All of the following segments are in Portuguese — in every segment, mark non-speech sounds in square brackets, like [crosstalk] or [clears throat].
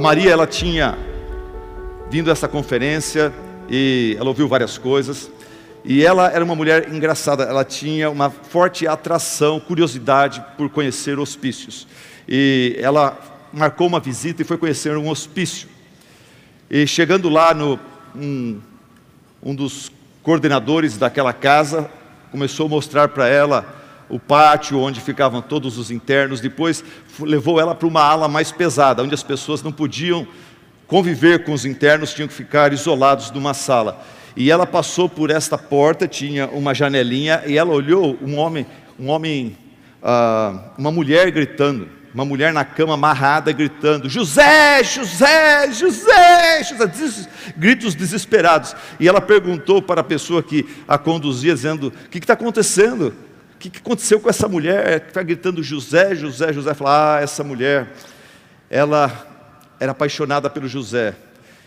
Maria, ela tinha vindo a essa conferência e ela ouviu várias coisas. E ela era uma mulher engraçada, ela tinha uma forte atração, curiosidade por conhecer hospícios. E ela marcou uma visita e foi conhecer um hospício. E chegando lá, no, um, um dos coordenadores daquela casa começou a mostrar para ela o pátio onde ficavam todos os internos. Depois levou ela para uma ala mais pesada, onde as pessoas não podiam conviver com os internos, tinham que ficar isolados numa sala. E ela passou por esta porta, tinha uma janelinha, e ela olhou um homem, um homem, ah, uma mulher gritando, uma mulher na cama amarrada gritando: José, José, José, José, gritos desesperados. E ela perguntou para a pessoa que a conduzia, dizendo: O que está acontecendo? Que, que aconteceu com essa mulher está gritando José, José, José? Fala: Ah, essa mulher, ela era apaixonada pelo José.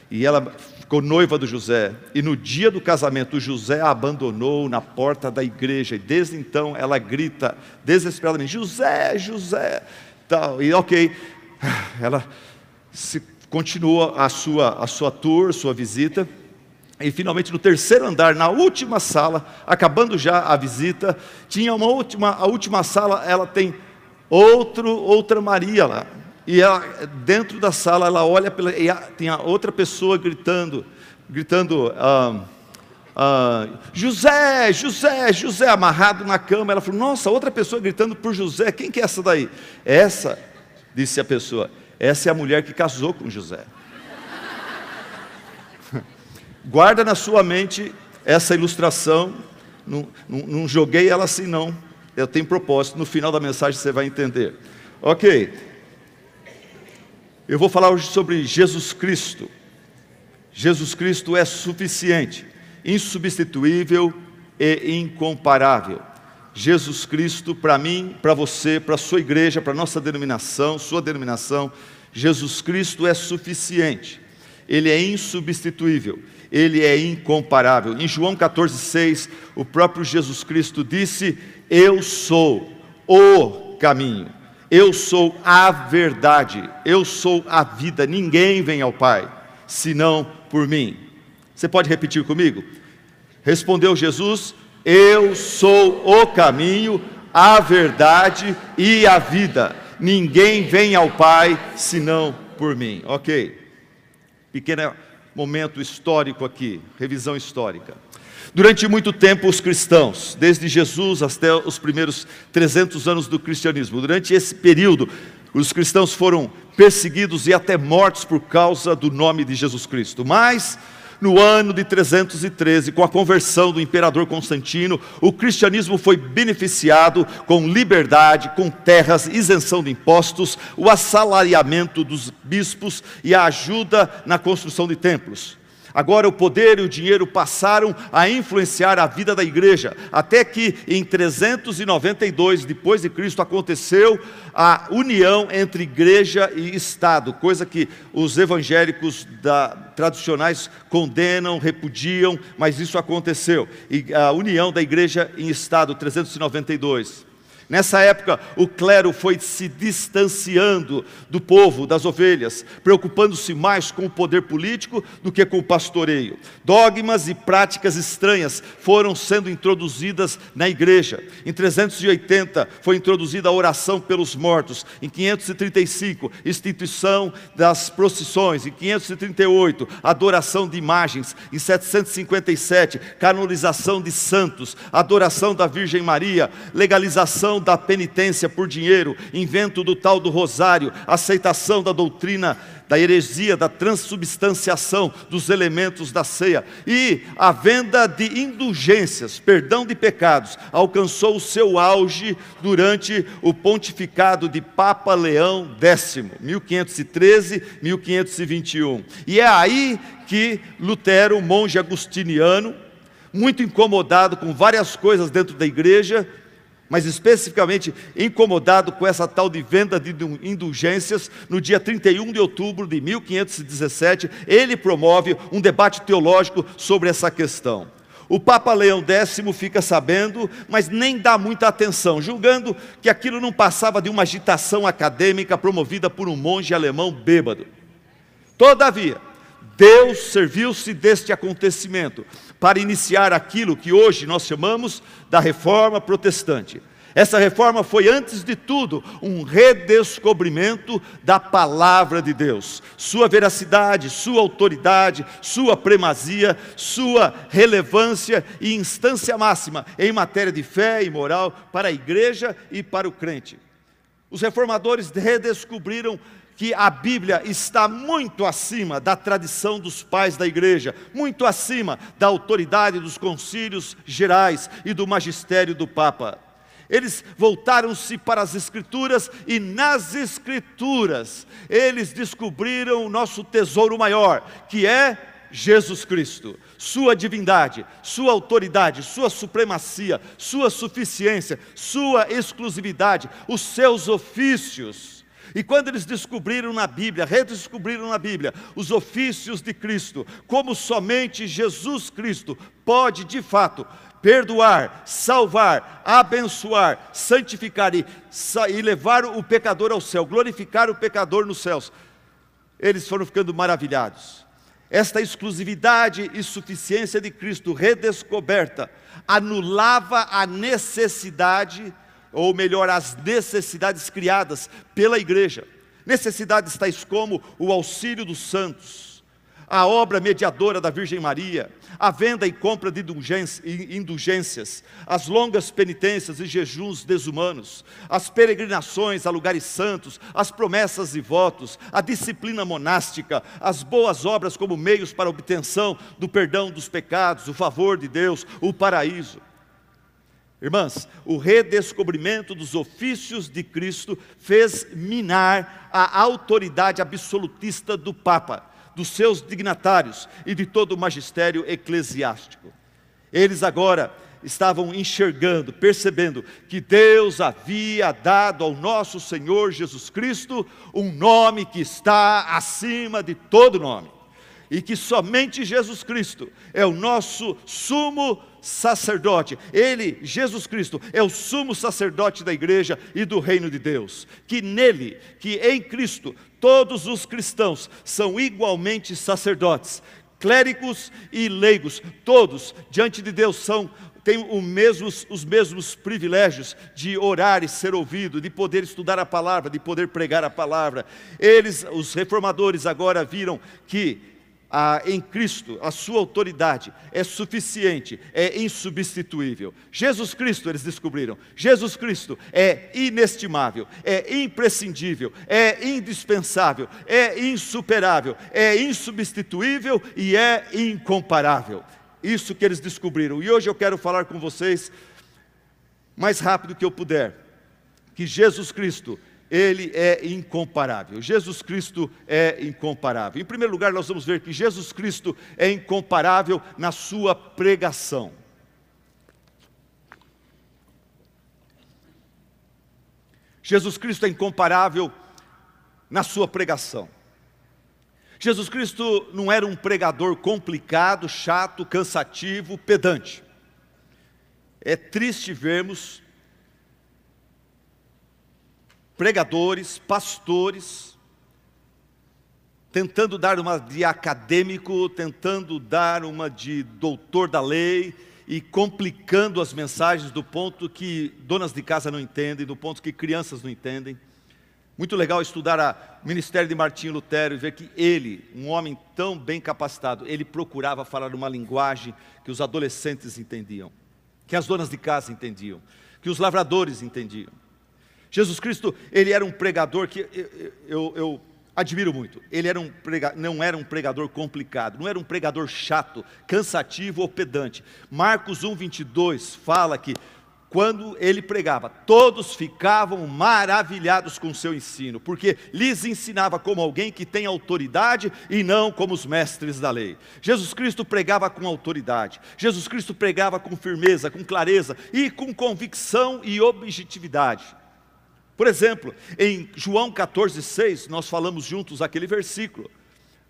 E ela ficou noiva do José. E no dia do casamento, o José a abandonou na porta da igreja. E desde então ela grita desesperadamente: José, José. Tal. E ok, ela se, continua a sua, a sua tour, sua visita. E finalmente no terceiro andar, na última sala, acabando já a visita, tinha uma última, a última sala, ela tem outro, outra Maria lá. E ela, dentro da sala, ela olha pela, e tem a outra pessoa gritando, gritando, ah, ah, José, José, José, amarrado na cama. Ela falou: Nossa, outra pessoa gritando por José. Quem que é essa daí? Essa, disse a pessoa, essa é a mulher que casou com José. Guarda na sua mente essa ilustração. Não, não, não joguei ela assim, não. Eu tenho propósito. No final da mensagem você vai entender. Ok. Eu vou falar hoje sobre Jesus Cristo. Jesus Cristo é suficiente, insubstituível e incomparável. Jesus Cristo, para mim, para você, para a sua igreja, para a nossa denominação, sua denominação, Jesus Cristo é suficiente, Ele é insubstituível, Ele é incomparável. Em João 14,6, o próprio Jesus Cristo disse: Eu sou o caminho eu sou a verdade, eu sou a vida, ninguém vem ao Pai senão por mim. Você pode repetir comigo? Respondeu Jesus: Eu sou o caminho, a verdade e a vida. Ninguém vem ao Pai senão por mim. Ok. Pequeno momento histórico aqui, revisão histórica. Durante muito tempo, os cristãos, desde Jesus até os primeiros 300 anos do cristianismo, durante esse período, os cristãos foram perseguidos e até mortos por causa do nome de Jesus Cristo. Mas, no ano de 313, com a conversão do imperador Constantino, o cristianismo foi beneficiado com liberdade, com terras, isenção de impostos, o assalariamento dos bispos e a ajuda na construção de templos. Agora o poder e o dinheiro passaram a influenciar a vida da igreja, até que em 392 depois de Cristo aconteceu a união entre igreja e Estado, coisa que os evangélicos da, tradicionais condenam, repudiam, mas isso aconteceu. E a união da igreja em Estado, 392. Nessa época, o clero foi se distanciando do povo, das ovelhas, preocupando-se mais com o poder político do que com o pastoreio. Dogmas e práticas estranhas foram sendo introduzidas na igreja. Em 380 foi introduzida a oração pelos mortos. Em 535, instituição das procissões. Em 538, adoração de imagens. Em 757, canonização de santos, adoração da Virgem Maria, legalização da penitência por dinheiro, invento do tal do rosário, aceitação da doutrina da heresia, da transubstanciação dos elementos da ceia e a venda de indulgências, perdão de pecados, alcançou o seu auge durante o pontificado de Papa Leão X, 1513-1521. E é aí que Lutero, monge agustiniano, muito incomodado com várias coisas dentro da igreja, mas especificamente incomodado com essa tal de venda de indulgências, no dia 31 de outubro de 1517, ele promove um debate teológico sobre essa questão. O Papa Leão X fica sabendo, mas nem dá muita atenção, julgando que aquilo não passava de uma agitação acadêmica promovida por um monge alemão bêbado. Todavia, Deus serviu-se deste acontecimento para iniciar aquilo que hoje nós chamamos da reforma protestante. Essa reforma foi, antes de tudo, um redescobrimento da palavra de Deus, sua veracidade, sua autoridade, sua primazia, sua relevância e instância máxima em matéria de fé e moral para a igreja e para o crente. Os reformadores redescobriram que a Bíblia está muito acima da tradição dos pais da igreja, muito acima da autoridade dos concílios gerais e do magistério do Papa. Eles voltaram-se para as Escrituras e nas Escrituras eles descobriram o nosso tesouro maior, que é Jesus Cristo, Sua divindade, Sua autoridade, Sua supremacia, Sua suficiência, Sua exclusividade, os seus ofícios. E quando eles descobriram na Bíblia, redescobriram na Bíblia, os ofícios de Cristo, como somente Jesus Cristo pode de fato perdoar, salvar, abençoar, santificar e, e levar o pecador ao céu, glorificar o pecador nos céus, eles foram ficando maravilhados. Esta exclusividade e suficiência de Cristo redescoberta anulava a necessidade ou melhor, as necessidades criadas pela igreja. Necessidades tais como o auxílio dos santos, a obra mediadora da Virgem Maria, a venda e compra de indulgências, as longas penitências e jejuns desumanos, as peregrinações a lugares santos, as promessas e votos, a disciplina monástica, as boas obras como meios para a obtenção do perdão dos pecados, o favor de Deus, o paraíso. Irmãs, o redescobrimento dos ofícios de Cristo fez minar a autoridade absolutista do Papa, dos seus dignatários e de todo o magistério eclesiástico. Eles agora estavam enxergando, percebendo que Deus havia dado ao nosso Senhor Jesus Cristo um nome que está acima de todo nome e que somente Jesus Cristo é o nosso sumo sacerdote. Ele, Jesus Cristo, é o sumo sacerdote da igreja e do reino de Deus. Que nele, que em Cristo, todos os cristãos são igualmente sacerdotes, clérigos e leigos, todos diante de Deus são têm mesmos, os mesmos privilégios de orar e ser ouvido, de poder estudar a palavra, de poder pregar a palavra. Eles, os reformadores, agora viram que a, em Cristo, a sua autoridade é suficiente, é insubstituível. Jesus Cristo, eles descobriram, Jesus Cristo é inestimável, é imprescindível, é indispensável, é insuperável, é insubstituível e é incomparável. Isso que eles descobriram. E hoje eu quero falar com vocês, mais rápido que eu puder, que Jesus Cristo ele é incomparável. Jesus Cristo é incomparável. Em primeiro lugar, nós vamos ver que Jesus Cristo é incomparável na sua pregação. Jesus Cristo é incomparável na sua pregação. Jesus Cristo não era um pregador complicado, chato, cansativo, pedante. É triste vermos pregadores, pastores, tentando dar uma de acadêmico, tentando dar uma de doutor da lei e complicando as mensagens do ponto que donas de casa não entendem, do ponto que crianças não entendem. Muito legal estudar o ministério de Martinho Lutero e ver que ele, um homem tão bem capacitado, ele procurava falar uma linguagem que os adolescentes entendiam, que as donas de casa entendiam, que os lavradores entendiam. Jesus Cristo, ele era um pregador que eu, eu, eu admiro muito. Ele era um prega, não era um pregador complicado, não era um pregador chato, cansativo ou pedante. Marcos 1, 22 fala que quando ele pregava, todos ficavam maravilhados com seu ensino, porque lhes ensinava como alguém que tem autoridade e não como os mestres da lei. Jesus Cristo pregava com autoridade, Jesus Cristo pregava com firmeza, com clareza e com convicção e objetividade. Por exemplo, em João 14,6, nós falamos juntos aquele versículo,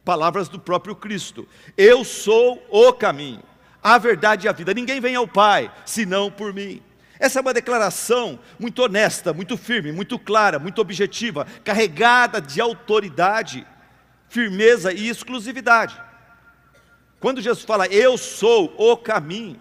palavras do próprio Cristo: Eu sou o caminho, a verdade e a vida. Ninguém vem ao Pai senão por mim. Essa é uma declaração muito honesta, muito firme, muito clara, muito objetiva, carregada de autoridade, firmeza e exclusividade. Quando Jesus fala, Eu sou o caminho,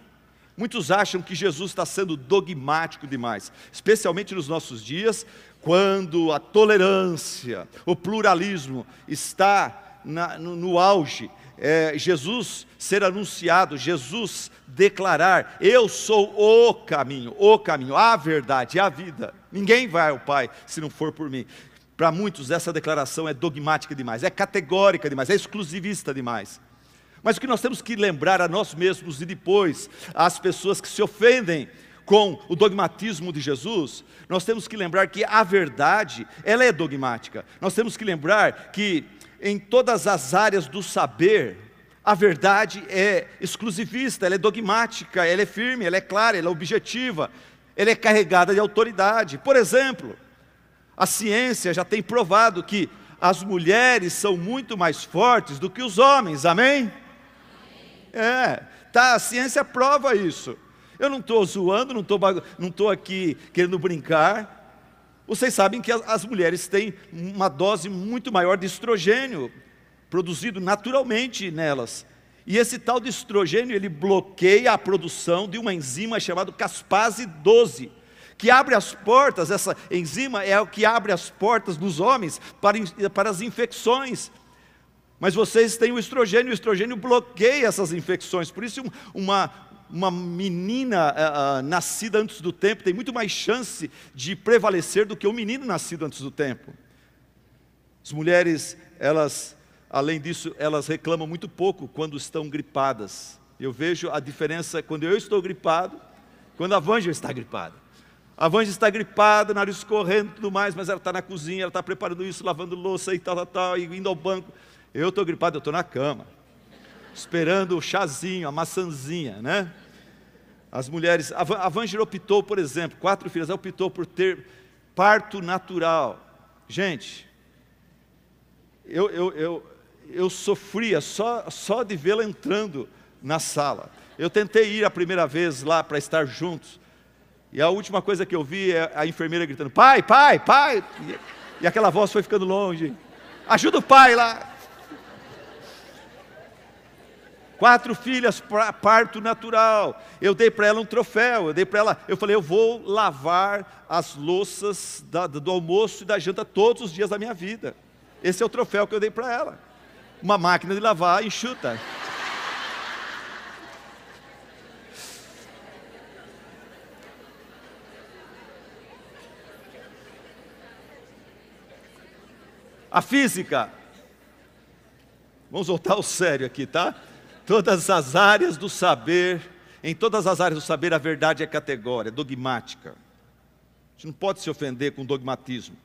muitos acham que Jesus está sendo dogmático demais, especialmente nos nossos dias, quando a tolerância, o pluralismo está na, no, no, auge. É, Jesus ser anunciado, Jesus declarar: Eu sou o caminho, o caminho, a verdade, a vida. Ninguém vai ao Pai se não for por mim. Para muitos, essa declaração é dogmática demais, é categórica demais, é exclusivista demais. Mas o que nós temos que lembrar a nós mesmos e depois às pessoas que se ofendem com o dogmatismo de Jesus, nós temos que lembrar que a verdade, ela é dogmática. Nós temos que lembrar que em todas as áreas do saber, a verdade é exclusivista, ela é dogmática, ela é firme, ela é clara, ela é objetiva, ela é carregada de autoridade. Por exemplo, a ciência já tem provado que as mulheres são muito mais fortes do que os homens, amém? É, tá, a ciência prova isso. Eu não estou zoando, não estou não aqui querendo brincar. Vocês sabem que as, as mulheres têm uma dose muito maior de estrogênio produzido naturalmente nelas. E esse tal de estrogênio, ele bloqueia a produção de uma enzima chamada caspase 12, que abre as portas, essa enzima é o que abre as portas dos homens para, para as infecções. Mas vocês têm o estrogênio, o estrogênio bloqueia essas infecções. Por isso, uma, uma menina uh, nascida antes do tempo tem muito mais chance de prevalecer do que um menino nascido antes do tempo. As mulheres, elas, além disso, elas reclamam muito pouco quando estão gripadas. Eu vejo a diferença quando eu estou gripado, quando a Vângela está gripada. A Vângela está gripada, nariz escorrendo e tudo mais, mas ela está na cozinha, ela está preparando isso, lavando louça e tal, tal, tal, e indo ao banco. Eu estou gripado, eu estou na cama, esperando o chazinho, a maçãzinha, né? As mulheres, a Vângela optou, por exemplo, quatro filhas, ela optou por ter parto natural. Gente, eu, eu, eu, eu sofria só, só de vê-la entrando na sala. Eu tentei ir a primeira vez lá para estar juntos, e a última coisa que eu vi é a enfermeira gritando: pai, pai, pai! E, e aquela voz foi ficando longe. Ajuda o pai lá. Quatro filhas, parto natural. Eu dei para ela um troféu, eu dei para ela, eu falei, eu vou lavar as louças da, do almoço e da janta todos os dias da minha vida. Esse é o troféu que eu dei para ela. Uma máquina de lavar enxuta. A física. Vamos voltar ao sério aqui, tá? Todas as áreas do saber, em todas as áreas do saber, a verdade é categória, dogmática. A gente não pode se ofender com dogmatismo.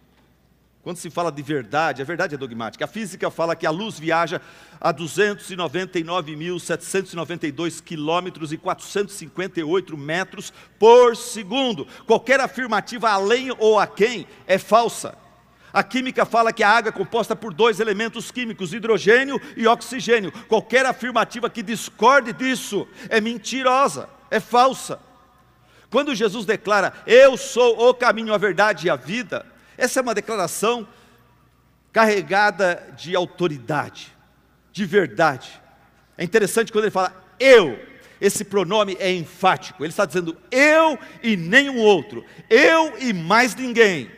Quando se fala de verdade, a verdade é dogmática. A física fala que a luz viaja a 299.792 quilômetros e 458 metros por segundo. Qualquer afirmativa além ou a quem é falsa. A química fala que a água é composta por dois elementos químicos, hidrogênio e oxigênio. Qualquer afirmativa que discorde disso é mentirosa, é falsa. Quando Jesus declara, Eu sou o caminho, a verdade e a vida, essa é uma declaração carregada de autoridade, de verdade. É interessante quando ele fala, Eu, esse pronome é enfático, ele está dizendo eu e nenhum outro, eu e mais ninguém.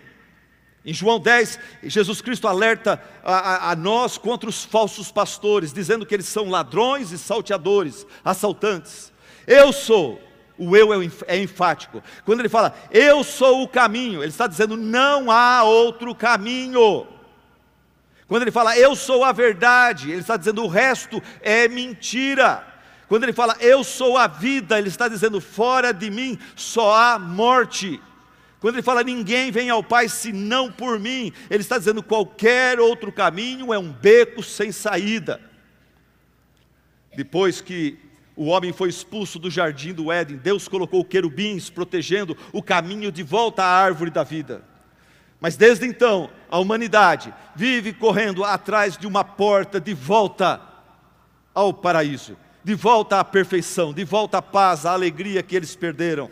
Em João 10, Jesus Cristo alerta a, a, a, nós contra os falsos pastores, dizendo que eles são ladrões e salteadores, assaltantes. Eu sou, o eu é, é enfático. Quando ele fala, eu sou o caminho, ele está dizendo, não há outro caminho. Quando ele fala, eu sou a verdade, ele está dizendo, o resto é mentira. Quando ele fala, eu sou a vida, ele está dizendo, fora de mim só há morte. Quando ele fala ninguém vem ao Pai senão por mim, ele está dizendo qualquer outro caminho é um beco sem saída. Depois que o homem foi expulso do jardim do Éden, Deus colocou querubins protegendo o caminho de volta à árvore da vida. Mas desde então, a humanidade vive correndo atrás de uma porta de volta ao paraíso, de volta à perfeição, de volta à paz, à alegria que eles perderam.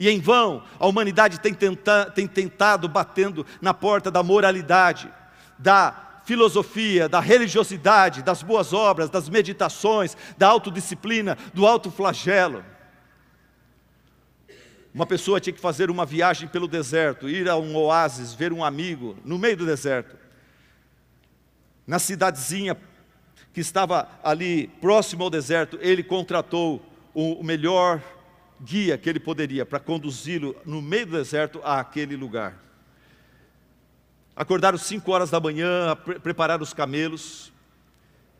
E em vão, a humanidade tem, tenta, tem tentado batendo na porta da moralidade, da filosofia, da religiosidade, das boas obras, das meditações, da autodisciplina, do autoflagelo. Uma pessoa tinha que fazer uma viagem pelo deserto, ir a um oásis, ver um amigo no meio do deserto. Na cidadezinha que estava ali próximo ao deserto, ele contratou o melhor guia que ele poderia para conduzi-lo no meio do deserto àquele lugar. Acordaram cinco horas da manhã, pre prepararam os camelos.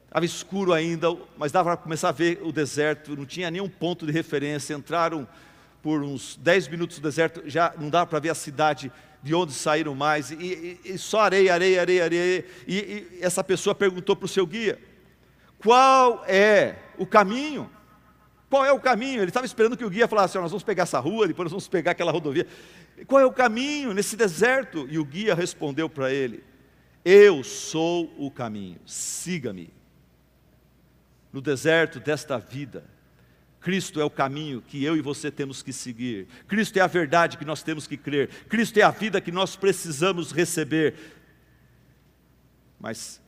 Estava escuro ainda, mas dava para começar a ver o deserto, não tinha nenhum ponto de referência. Entraram por uns dez minutos no deserto, já não dava para ver a cidade de onde saíram mais, e, e, e só areia, areia, areia, areia. E, e essa pessoa perguntou para o seu guia: qual é o caminho? Qual é o caminho? Ele estava esperando que o guia falasse: nós vamos pegar essa rua, depois nós vamos pegar aquela rodovia. Qual é o caminho nesse deserto? E o guia respondeu para ele: Eu sou o caminho, siga-me. No deserto desta vida, Cristo é o caminho que eu e você temos que seguir. Cristo é a verdade que nós temos que crer. Cristo é a vida que nós precisamos receber. Mas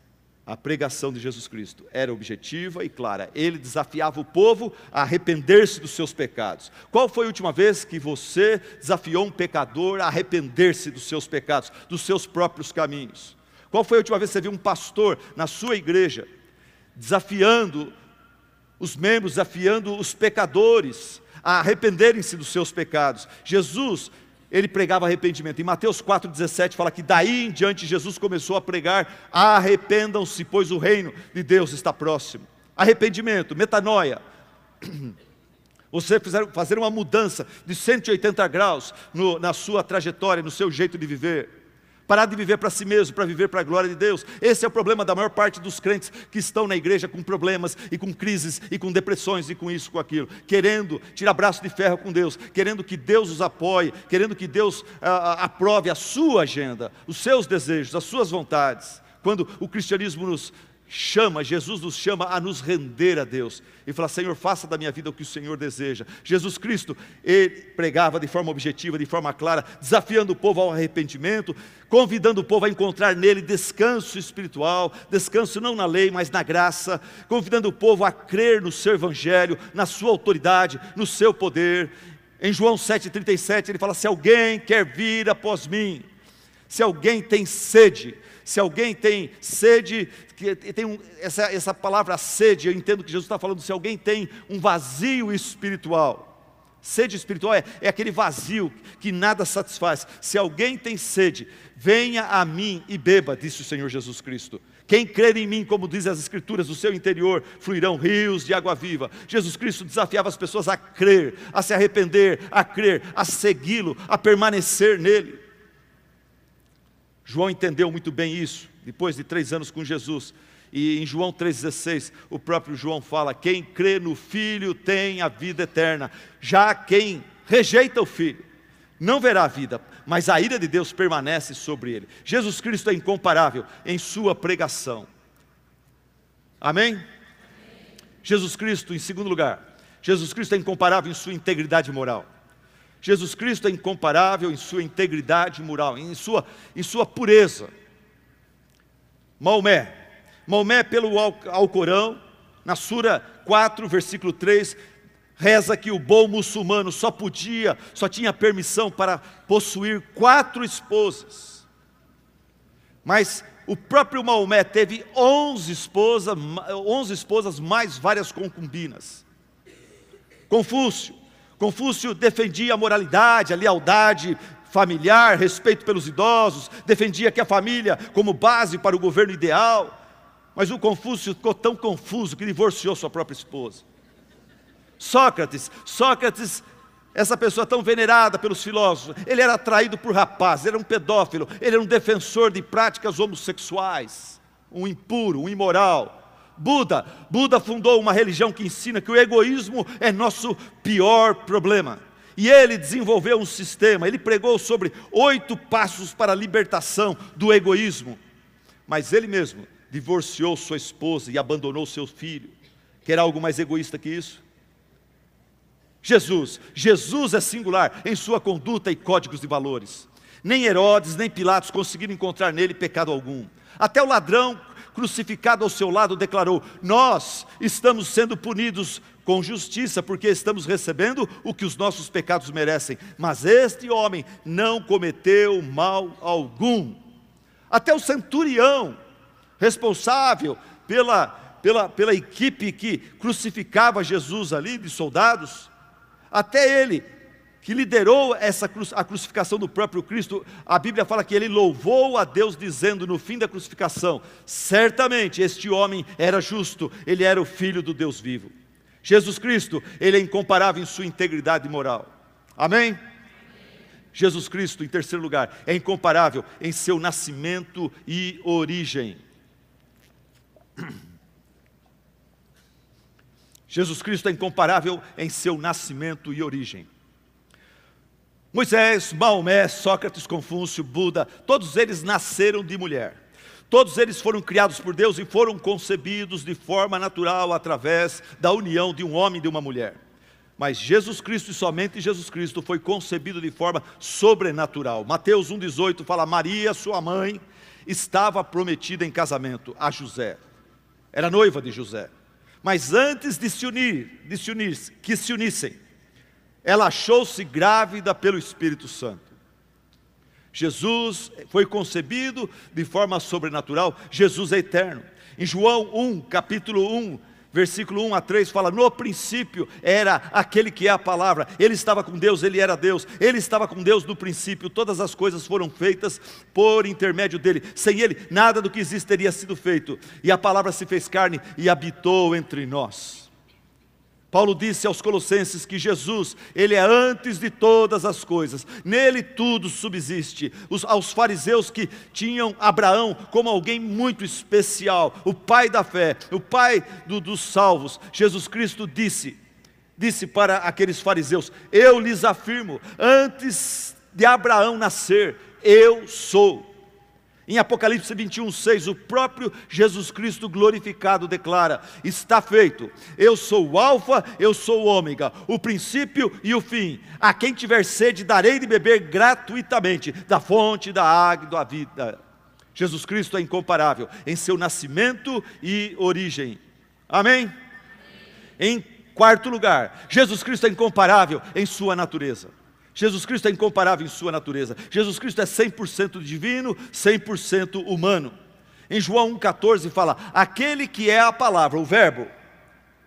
a pregação de Jesus Cristo era objetiva e clara. Ele desafiava o povo a arrepender-se dos seus pecados. Qual foi a última vez que você desafiou um pecador a arrepender-se dos seus pecados, dos seus próprios caminhos? Qual foi a última vez que você viu um pastor na sua igreja desafiando os membros, desafiando os pecadores a arrependerem-se dos seus pecados? Jesus ele pregava arrependimento. Em Mateus 4,17 fala que daí em diante Jesus começou a pregar: arrependam-se, pois o reino de Deus está próximo. Arrependimento, metanoia. [clears throat] Você fazer uma mudança de 180 graus no, na sua trajetória, no seu jeito de viver. Parar de viver para si mesmo, para viver para a glória de Deus. Esse é o problema da maior parte dos crentes que estão na igreja com problemas e com crises e com depressões e com isso, com aquilo, querendo tirar braço de ferro com Deus, querendo que Deus os apoie, querendo que Deus ah, ah aprove a sua agenda, os seus desejos, as suas vontades. Quando o cristianismo nos chama, Jesus nos chama a nos render a Deus e falar: Senhor, faça da minha vida o que o Senhor deseja. Jesus Cristo, ele pregava de forma objetiva, de forma clara, desafiando o povo ao arrependimento, convidando o povo a encontrar nele descanso espiritual, descanso não na lei, mas na graça, convidando o povo a crer no seu evangelho, na sua autoridade, no seu poder. Em João 7,37 ele fala: Se alguém quer vir após mim, se alguém tem sede, se alguém tem sede, que tem um, essa, essa palavra sede, eu entendo que Jesus está falando, se alguém tem um vazio espiritual, Sede espiritual é, é, aquele vazio que nada satisfaz. Se alguém tem sede, venha a mim e beba, disse o Senhor Jesus Cristo. Quem crer em mim, como diz as Escrituras, do seu interior fluirão rios de água viva. Jesus Cristo desafiava as pessoas a crer, a se arrepender, a crer, a segui-lo, a permanecer nele. João entendeu muito bem isso, depois de três anos com Jesus. E em João 3,16, o próprio João fala: Quem crê no Filho tem a vida eterna. Já quem rejeita o Filho não verá a vida, mas a ira de Deus permanece sobre ele. Jesus Cristo é incomparável em sua pregação. Amém? Jesus Cristo, em segundo lugar, Jesus Cristo é incomparável em sua integridade moral. Jesus Cristo é incomparável em sua integridade moral, em sua, em sua pureza. Maomé, Maomé pelo Alcorão, na Sura 4, versículo 3, reza que o bom muçulmano só podia, só tinha permissão para possuir quatro esposas. Mas o próprio Maomé teve 11 esposas, 11 esposas mais várias concubinas. Confúcio, Confúcio defendia a moralidade, a lealdade familiar, respeito pelos idosos, defendia que a família como base para o governo ideal. Mas o Confúcio ficou tão confuso que divorciou sua própria esposa. Sócrates, Sócrates, essa pessoa tão venerada pelos filósofos, ele era atraído por rapazes, era um pedófilo, ele era um defensor de práticas homossexuais, um impuro, um imoral. Buda. Buda fundou uma religião que ensina que o egoísmo é nosso pior problema. E ele desenvolveu um sistema, ele pregou sobre oito passos para a libertação do egoísmo. Mas ele mesmo divorciou sua esposa e abandonou seu filho. Quer algo mais egoísta que isso? Jesus, Jesus é singular em sua conduta e códigos de valores. Nem Herodes, nem Pilatos conseguiram encontrar nele pecado algum. Até o ladrão crucificado ao seu lado declarou: Nós estamos sendo punidos com justiça, porque estamos recebendo o que os nossos pecados merecem. Mas este homem não cometeu mal algum. Até o centurião, responsável pela, pela, pela equipe que crucificava Jesus ali, de soldados, até ele que liderou essa a crucificação do próprio Cristo, a Bíblia fala que ele louvou a Deus dizendo no fim da crucificação: certamente este homem era justo, ele era o filho do Deus vivo. Jesus Cristo, ele é incomparável em sua integridade moral. Amém? Jesus Cristo, em terceiro lugar, é incomparável em seu nascimento e origem. Jesus Cristo é incomparável em seu nascimento e origem. Moisés, Maomé, Sócrates, Confúcio, Buda, todos eles nasceram de mulher. Todos eles foram criados por Deus e foram concebidos de forma natural através da união de um homem e de uma mulher. Mas Jesus Cristo e somente Jesus Cristo foi concebido de forma sobrenatural. Mateus 1,18 fala: Maria, sua mãe, estava prometida em casamento a José. Era noiva de José. Mas antes de se unir, de se unir, que se unissem, ela achou-se grávida pelo Espírito Santo. Jesus foi concebido de forma sobrenatural, Jesus é eterno. Em João 1, capítulo 1, versículo 1 a 3 fala: No princípio era aquele que é a palavra, ele estava com Deus, ele era Deus, ele estava com Deus no princípio, todas as coisas foram feitas por intermédio dele, sem ele, nada do que existe teria sido feito, e a palavra se fez carne e habitou entre nós. Paulo disse aos Colossenses que Jesus, Ele é antes de todas as coisas, nele tudo subsiste. Os, aos fariseus que tinham Abraão como alguém muito especial, o pai da fé, o pai do, dos salvos, Jesus Cristo disse, disse para aqueles fariseus: Eu lhes afirmo, antes de Abraão nascer, eu sou. Em Apocalipse 21, 6, o próprio Jesus Cristo glorificado declara: Está feito, eu sou o Alfa, eu sou o Ômega, o princípio e o fim. A quem tiver sede, darei de beber gratuitamente da fonte da água da vida. Jesus Cristo é incomparável em seu nascimento e origem. Amém? Em quarto lugar, Jesus Cristo é incomparável em sua natureza. Jesus Cristo é incomparável em sua natureza. Jesus Cristo é 100% divino, 100% humano. Em João 1,14 fala: Aquele que é a palavra, o Verbo,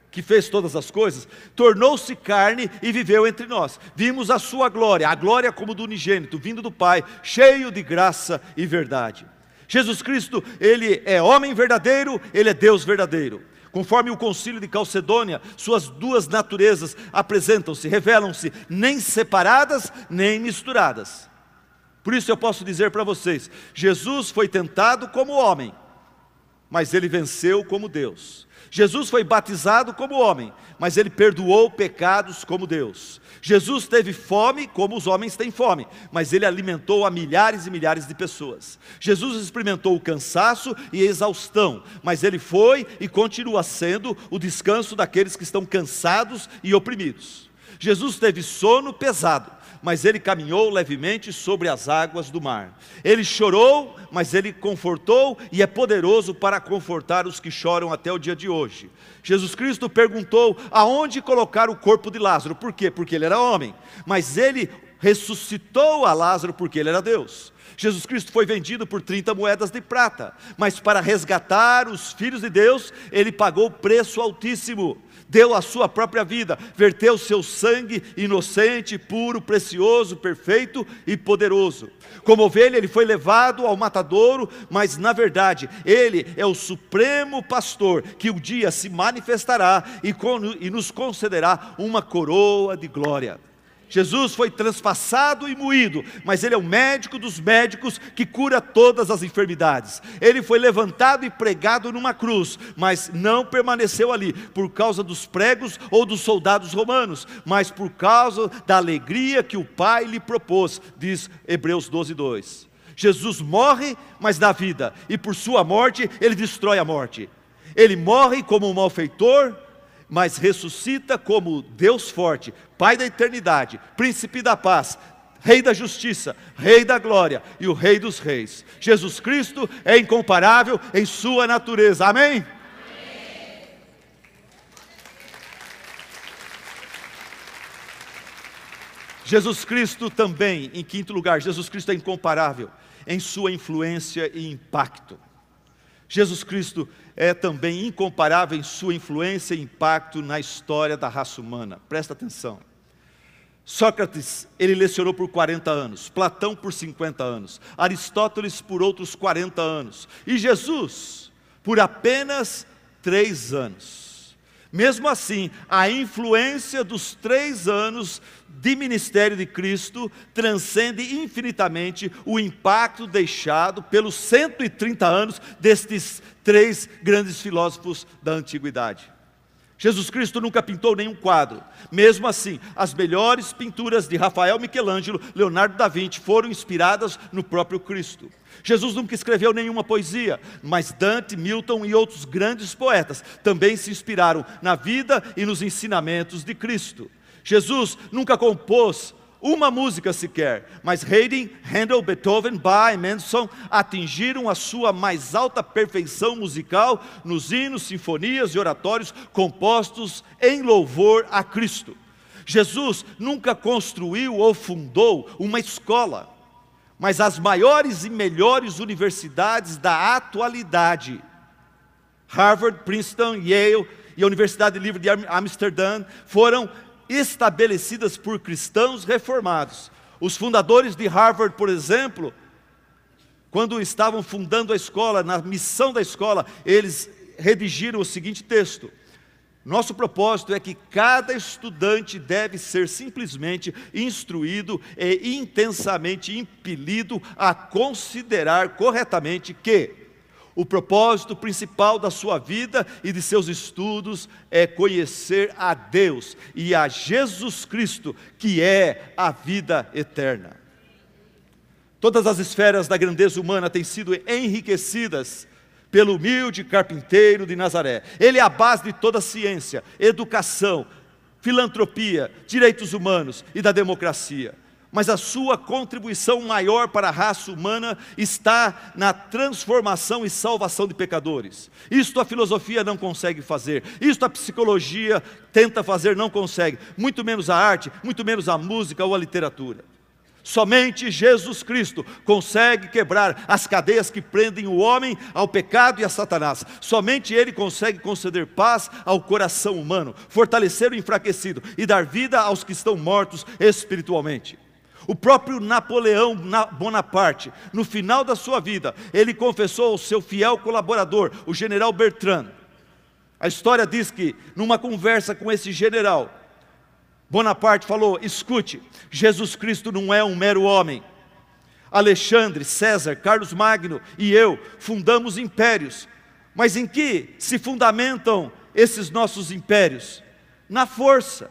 que fez todas as coisas, tornou-se carne e viveu entre nós. Vimos a sua glória, a glória como do unigênito, vindo do Pai, cheio de graça e verdade. Jesus Cristo, ele é homem verdadeiro, ele é Deus verdadeiro. Conforme o concílio de Calcedônia, suas duas naturezas apresentam-se, revelam-se, nem separadas, nem misturadas. Por isso eu posso dizer para vocês: Jesus foi tentado como homem, mas ele venceu como Deus. Jesus foi batizado como homem, mas ele perdoou pecados como Deus. Jesus teve fome como os homens têm fome, mas ele alimentou a milhares e milhares de pessoas. Jesus experimentou o cansaço e a exaustão, mas ele foi e continua sendo o descanso daqueles que estão cansados e oprimidos. Jesus teve sono pesado, mas ele caminhou levemente sobre as águas do mar. Ele chorou, mas ele confortou e é poderoso para confortar os que choram até o dia de hoje. Jesus Cristo perguntou aonde colocar o corpo de Lázaro. Por quê? Porque ele era homem, mas ele ressuscitou a Lázaro porque ele era Deus. Jesus Cristo foi vendido por 30 moedas de prata, mas para resgatar os filhos de Deus, ele pagou preço altíssimo deu a sua própria vida, verteu seu sangue inocente, puro, precioso, perfeito e poderoso. Como ovelha, ele foi levado ao matadouro, mas na verdade, ele é o supremo pastor que um dia se manifestará e, e nos concederá uma coroa de glória. Jesus foi transpassado e moído, mas Ele é o médico dos médicos que cura todas as enfermidades. Ele foi levantado e pregado numa cruz, mas não permaneceu ali por causa dos pregos ou dos soldados romanos, mas por causa da alegria que o Pai lhe propôs, diz Hebreus 12, 2. Jesus morre, mas dá vida, e por sua morte ele destrói a morte. Ele morre como um malfeitor, mas ressuscita como Deus forte, Pai da eternidade, Príncipe da paz, Rei da justiça, Rei da glória e o Rei dos reis. Jesus Cristo é incomparável em sua natureza. Amém? Jesus Cristo também, em quinto lugar, Jesus Cristo é incomparável em sua influência e impacto. Jesus Cristo é também incomparável em sua influência e impacto na história da raça humana. Presta atenção. Sócrates, ele lecionou por 40 anos, Platão por 50 anos, Aristóteles por outros 40 anos, e Jesus por apenas três anos. Mesmo assim, a influência dos três anos de ministério de Cristo transcende infinitamente o impacto deixado pelos 130 anos destes três grandes filósofos da antiguidade. Jesus Cristo nunca pintou nenhum quadro. Mesmo assim, as melhores pinturas de Rafael Michelangelo, Leonardo da Vinci foram inspiradas no próprio Cristo. Jesus nunca escreveu nenhuma poesia, mas Dante, Milton e outros grandes poetas também se inspiraram na vida e nos ensinamentos de Cristo. Jesus nunca compôs uma música sequer, mas Haydn, Handel, Beethoven, Bach e Mendelssohn atingiram a sua mais alta perfeição musical nos hinos, sinfonias e oratórios compostos em louvor a Cristo. Jesus nunca construiu ou fundou uma escola, mas as maiores e melhores universidades da atualidade, Harvard, Princeton, Yale e a Universidade Livre de Amsterdã, foram estabelecidas por cristãos reformados. Os fundadores de Harvard, por exemplo, quando estavam fundando a escola, na missão da escola, eles redigiram o seguinte texto: Nosso propósito é que cada estudante deve ser simplesmente instruído e intensamente impelido a considerar corretamente que o propósito principal da sua vida e de seus estudos é conhecer a Deus e a Jesus Cristo, que é a vida eterna. Todas as esferas da grandeza humana têm sido enriquecidas pelo humilde carpinteiro de Nazaré. Ele é a base de toda a ciência, educação, filantropia, direitos humanos e da democracia mas a sua contribuição maior para a raça humana está na transformação e salvação de pecadores. Isto a filosofia não consegue fazer, isto a psicologia tenta fazer, não consegue, muito menos a arte, muito menos a música ou a literatura. Somente Jesus Cristo consegue quebrar as cadeias que prendem o homem ao pecado e a Satanás. Somente Ele consegue conceder paz ao coração humano, fortalecer o enfraquecido e dar vida aos que estão mortos espiritualmente. O próprio Napoleão Bonaparte, no final da sua vida, ele confessou ao seu fiel colaborador, o general Bertrand. A história diz que, numa conversa com esse general, Bonaparte falou: escute, Jesus Cristo não é um mero homem. Alexandre, César, Carlos Magno e eu fundamos impérios, mas em que se fundamentam esses nossos impérios? Na força,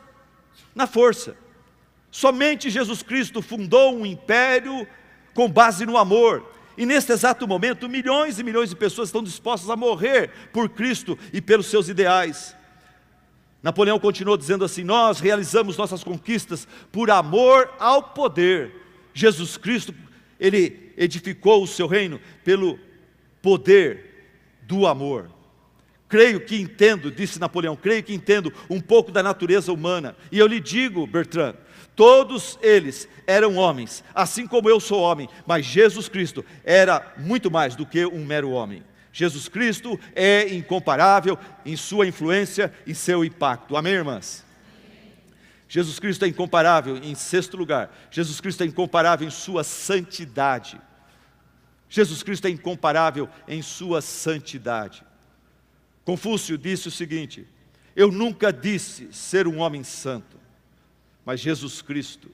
na força. Somente Jesus Cristo fundou um império com base no amor. E neste exato momento, milhões e milhões de pessoas estão dispostas a morrer por Cristo e pelos seus ideais. Napoleão continuou dizendo assim: Nós realizamos nossas conquistas por amor ao poder. Jesus Cristo, ele edificou o seu reino pelo poder do amor. Creio que entendo, disse Napoleão, creio que entendo um pouco da natureza humana. E eu lhe digo, Bertrand, Todos eles eram homens, assim como eu sou homem, mas Jesus Cristo era muito mais do que um mero homem. Jesus Cristo é incomparável em sua influência e seu impacto. Amém, irmãs? Jesus Cristo é incomparável em sexto lugar. Jesus Cristo é incomparável em sua santidade. Jesus Cristo é incomparável em sua santidade. Confúcio disse o seguinte: Eu nunca disse ser um homem santo mas Jesus Cristo,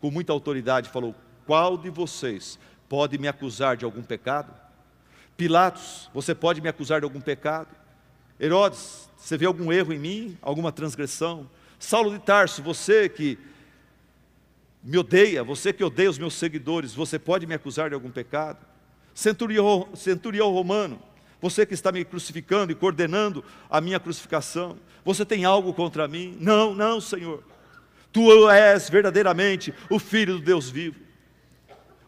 com muita autoridade, falou: Qual de vocês pode me acusar de algum pecado? Pilatos, você pode me acusar de algum pecado? Herodes, você vê algum erro em mim, alguma transgressão? Saulo de Tarso, você que me odeia, você que odeia os meus seguidores, você pode me acusar de algum pecado? Centurião, centurião romano, você que está me crucificando e coordenando a minha crucificação, você tem algo contra mim? Não, não, Senhor. Tu és verdadeiramente o filho do Deus vivo.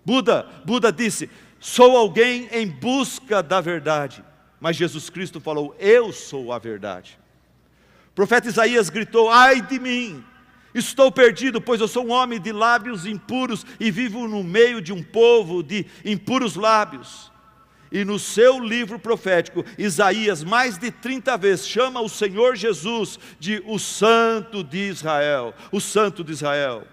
Buda, Buda disse: "Sou alguém em busca da verdade". Mas Jesus Cristo falou: "Eu sou a verdade". O profeta Isaías gritou: "Ai de mim! Estou perdido, pois eu sou um homem de lábios impuros e vivo no meio de um povo de impuros lábios". E no seu livro profético, Isaías, mais de 30 vezes, chama o Senhor Jesus de o Santo de Israel. O Santo de Israel.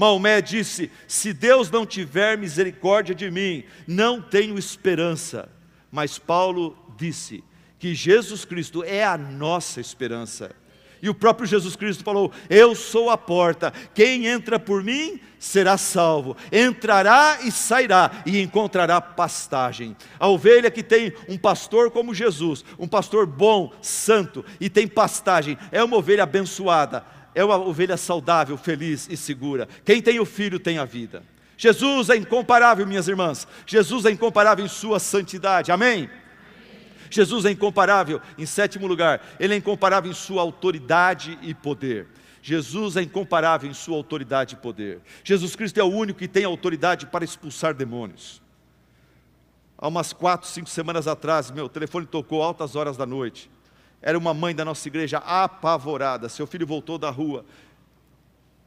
Maomé disse: Se Deus não tiver misericórdia de mim, não tenho esperança. Mas Paulo disse que Jesus Cristo é a nossa esperança. E o próprio Jesus Cristo falou: Eu sou a porta, quem entra por mim será salvo, entrará e sairá e encontrará pastagem. A ovelha que tem um pastor como Jesus, um pastor bom, santo e tem pastagem, é uma ovelha abençoada, é uma ovelha saudável, feliz e segura. Quem tem o filho tem a vida. Jesus é incomparável, minhas irmãs. Jesus é incomparável em sua santidade. Amém? Jesus é incomparável, em sétimo lugar, ele é incomparável em sua autoridade e poder. Jesus é incomparável em sua autoridade e poder. Jesus Cristo é o único que tem autoridade para expulsar demônios. Há umas quatro, cinco semanas atrás, meu telefone tocou altas horas da noite. Era uma mãe da nossa igreja apavorada. Seu filho voltou da rua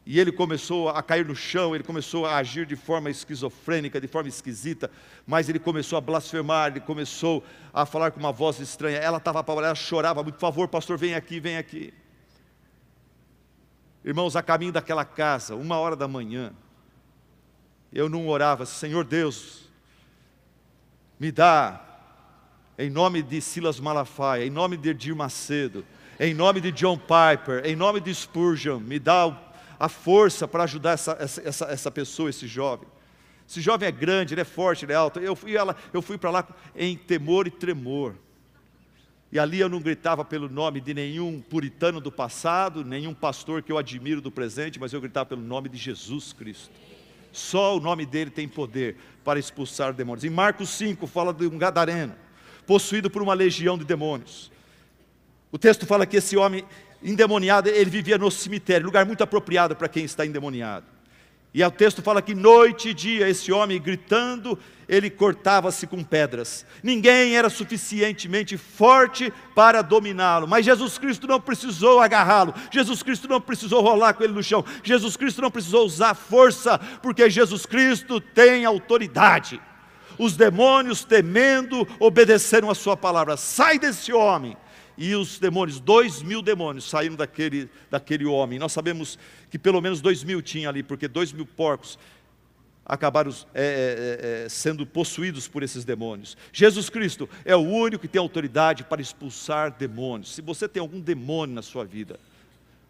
e ele começou a cair no chão, ele começou a agir de forma esquizofrênica, de forma esquisita, mas ele começou a blasfemar, ele começou a falar com uma voz estranha. Ela estava apavorada, ela chorava por favor, pastor, vem aqui, vem aqui. Irmãos, a caminho daquela casa, uma hora da manhã, eu não orava, Senhor Deus, me dá, em nome de Silas Malafaia, em nome de Edir Macedo, em nome de John Piper, em nome de Spurgeon, me dá a força para ajudar essa, essa, essa pessoa, esse jovem. Esse jovem é grande, ele é forte, ele é alto. Eu fui, eu fui para lá em temor e tremor. E ali eu não gritava pelo nome de nenhum puritano do passado, nenhum pastor que eu admiro do presente, mas eu gritava pelo nome de Jesus Cristo. Só o nome dele tem poder para expulsar demônios. Em Marcos 5 fala de um gadareno, possuído por uma legião de demônios. O texto fala que esse homem endemoniado, ele vivia no cemitério, lugar muito apropriado para quem está endemoniado. E o texto fala que noite e dia esse homem gritando, ele cortava-se com pedras. Ninguém era suficientemente forte para dominá-lo, mas Jesus Cristo não precisou agarrá-lo, Jesus Cristo não precisou rolar com ele no chão, Jesus Cristo não precisou usar força, porque Jesus Cristo tem autoridade. Os demônios, temendo, obedeceram a sua palavra: sai desse homem e os demônios, dois mil demônios saíram daquele, daquele homem. Nós sabemos que pelo menos dois mil tinha ali, porque dois mil porcos acabaram é, é, é, sendo possuídos por esses demônios. Jesus Cristo é o único que tem autoridade para expulsar demônios. Se você tem algum demônio na sua vida,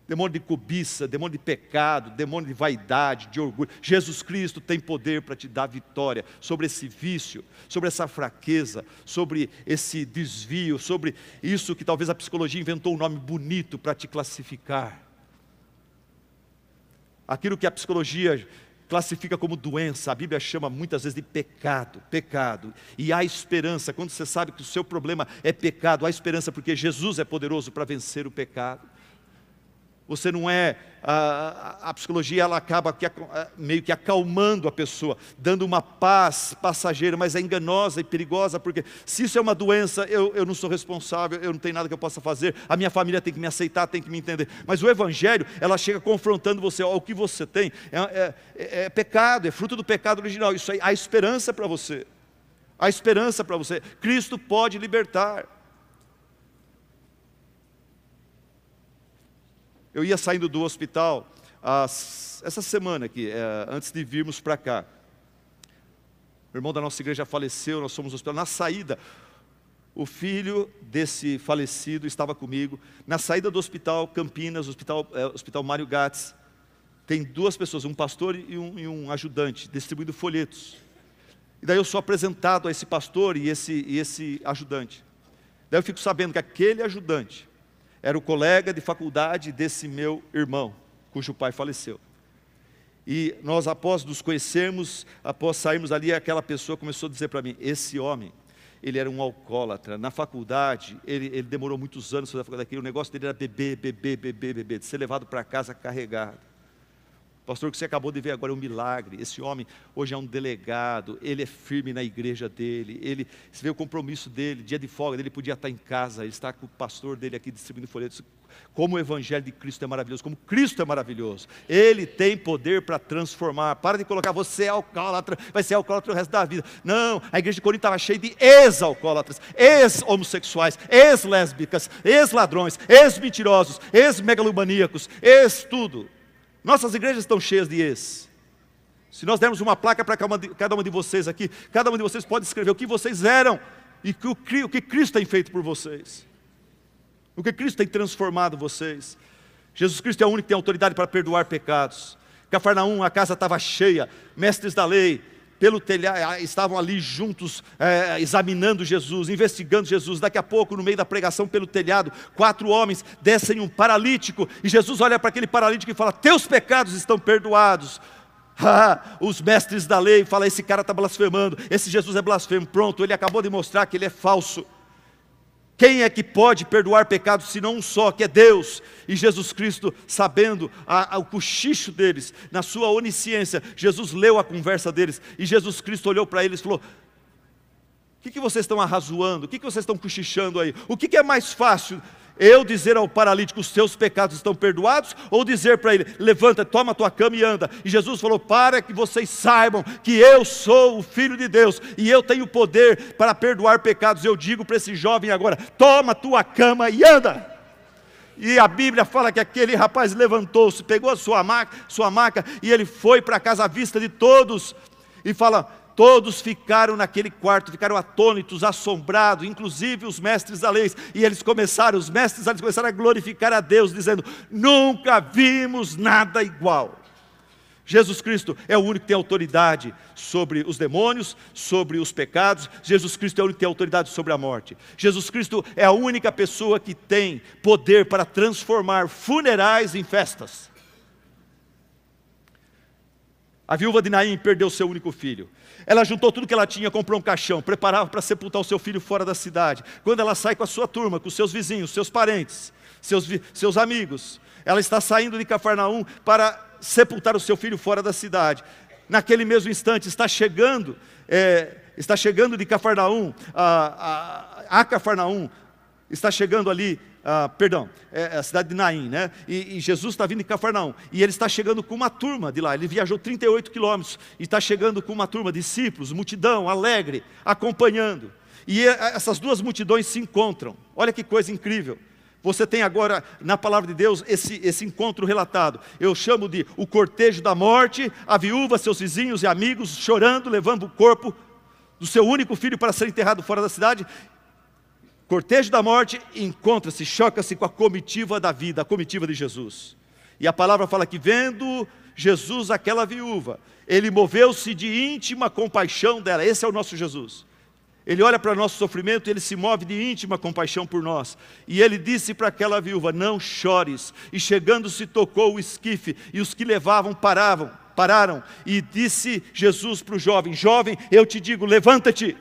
demônio de cobiça, demônio de pecado, demônio de vaidade, de orgulho. Jesus Cristo tem poder para te dar vitória sobre esse vício, sobre essa fraqueza, sobre esse desvio, sobre isso que talvez a psicologia inventou um nome bonito para te classificar. Aquilo que a psicologia classifica como doença, a Bíblia chama muitas vezes de pecado, pecado. E há esperança, quando você sabe que o seu problema é pecado, há esperança porque Jesus é poderoso para vencer o pecado. Você não é. A, a, psicologia ela acaba que, meio que acalmando a pessoa, dando uma paz passageira, mas é enganosa e perigosa, porque se isso é uma doença, eu, eu não sou responsável, eu não tenho nada que eu possa fazer, a minha família tem que me aceitar, tem que me entender. Mas o Evangelho, ela chega confrontando você, ó, o que você tem é, é, é, é pecado, é fruto do pecado original. Isso aí, há esperança para você. Há esperança para você. Cristo pode libertar. Eu ia saindo do hospital as, essa semana aqui, é, antes de virmos para cá. O irmão da nossa igreja faleceu, nós fomos no hospital. Na saída, o filho desse falecido estava comigo. Na saída do hospital Campinas, hospital, é, hospital Mário Gats, tem duas pessoas, um pastor e um, e um, ajudante, distribuindo folhetos. E daí eu sou apresentado a esse pastor e esse, e esse ajudante. Daí eu fico sabendo que aquele ajudante era o colega de faculdade desse meu irmão, cujo pai faleceu. E nós, após nos conhecermos, após sairmos ali, aquela pessoa começou a dizer para mim: esse homem, ele era um alcoólatra. Na faculdade, ele, ele demorou muitos anos para fazer faculdade. O negócio dele era beber, beber, beber, beber, de ser levado para casa carregado. Pastor, o que você acabou de ver agora é um milagre. Esse homem hoje é um delegado, ele é firme na igreja dele, ele, você vê o compromisso dele, dia de folga dele podia estar em casa, ele está com o pastor dele aqui distribuindo folhetos. Como o evangelho de Cristo é maravilhoso, como Cristo é maravilhoso. Ele tem poder para transformar. Para de colocar você é alcoólatra, vai ser alcoólatra o resto da vida. Não, a igreja de Corinto estava cheia de ex-alcoólatras, ex-homossexuais, ex-lésbicas, ex-ladrões, ex-mentirosos, ex-megalomaníacos, ex-tudo. Nossas igrejas estão cheias de ex. Se nós dermos uma placa para cada uma de vocês aqui, cada um de vocês pode escrever o que vocês eram e o que Cristo tem feito por vocês. O que Cristo tem transformado vocês. Jesus Cristo é o único que tem autoridade para perdoar pecados. Cafarnaum, a casa estava cheia, mestres da lei, pelo telhado, ah, estavam ali juntos, é, examinando Jesus, investigando Jesus. Daqui a pouco, no meio da pregação pelo telhado, quatro homens descem um paralítico, e Jesus olha para aquele paralítico e fala: Teus pecados estão perdoados. [laughs] Ah, os mestres da lei falam: Esse cara está blasfemando, esse Jesus é blasfemo. Pronto, ele acabou de mostrar que ele é falso. Quem é que pode perdoar pecados senão um só, que é Deus? E Jesus Cristo, sabendo a, a, o cochicho deles, na sua onisciência, Jesus leu a conversa deles e Jesus Cristo olhou para eles e falou: O que, que vocês estão arrazoando? O que, que vocês estão cochichando aí? O que, que é mais fácil? Eu dizer ao paralítico, os teus pecados estão perdoados, ou dizer para ele, levanta, toma a tua cama e anda. E Jesus falou: para que vocês saibam que eu sou o Filho de Deus e eu tenho poder para perdoar pecados. Eu digo para esse jovem agora: toma a tua cama e anda. E a Bíblia fala que aquele rapaz levantou-se, pegou a sua maca, sua maca e ele foi para casa à vista de todos. E fala: Todos ficaram naquele quarto, ficaram atônitos, assombrados, inclusive os mestres da lei. E eles começaram, os mestres da lei começaram a glorificar a Deus, dizendo: Nunca vimos nada igual. Jesus Cristo é o único que tem autoridade sobre os demônios, sobre os pecados. Jesus Cristo é o único que tem autoridade sobre a morte. Jesus Cristo é a única pessoa que tem poder para transformar funerais em festas. A viúva de Naim perdeu seu único filho. Ela juntou tudo que ela tinha, comprou um caixão, preparava para sepultar o seu filho fora da cidade. Quando ela sai com a sua turma, com seus vizinhos, seus parentes, seus, seus amigos, ela está saindo de Cafarnaum para sepultar o seu filho fora da cidade. Naquele mesmo instante está chegando, é, está chegando de Cafarnaum a, a, a Cafarnaum, está chegando ali ah, perdão, é, é a cidade de Naim, né? E, e Jesus está vindo de Cafarnaum, e ele está chegando com uma turma de lá, ele viajou 38 quilômetros, e está chegando com uma turma, discípulos, multidão, alegre, acompanhando. E essas duas multidões se encontram, olha que coisa incrível. Você tem agora, na palavra de Deus, esse, esse encontro relatado. Eu chamo de o cortejo da morte, a viúva, seus vizinhos e amigos chorando, levando o corpo do seu único filho para ser enterrado fora da cidade, cortejo da morte encontra-se, choca-se com a comitiva da vida, a comitiva de Jesus. E a palavra fala que vendo Jesus aquela viúva, ele moveu-se de íntima compaixão dela. Esse é o nosso Jesus. Ele olha para nosso sofrimento, ele se move de íntima compaixão por nós. E ele disse para aquela viúva: Não chores. E chegando-se, tocou o esquife, e os que levavam paravam, pararam. E disse Jesus para o jovem: Jovem, eu te digo, levanta-te.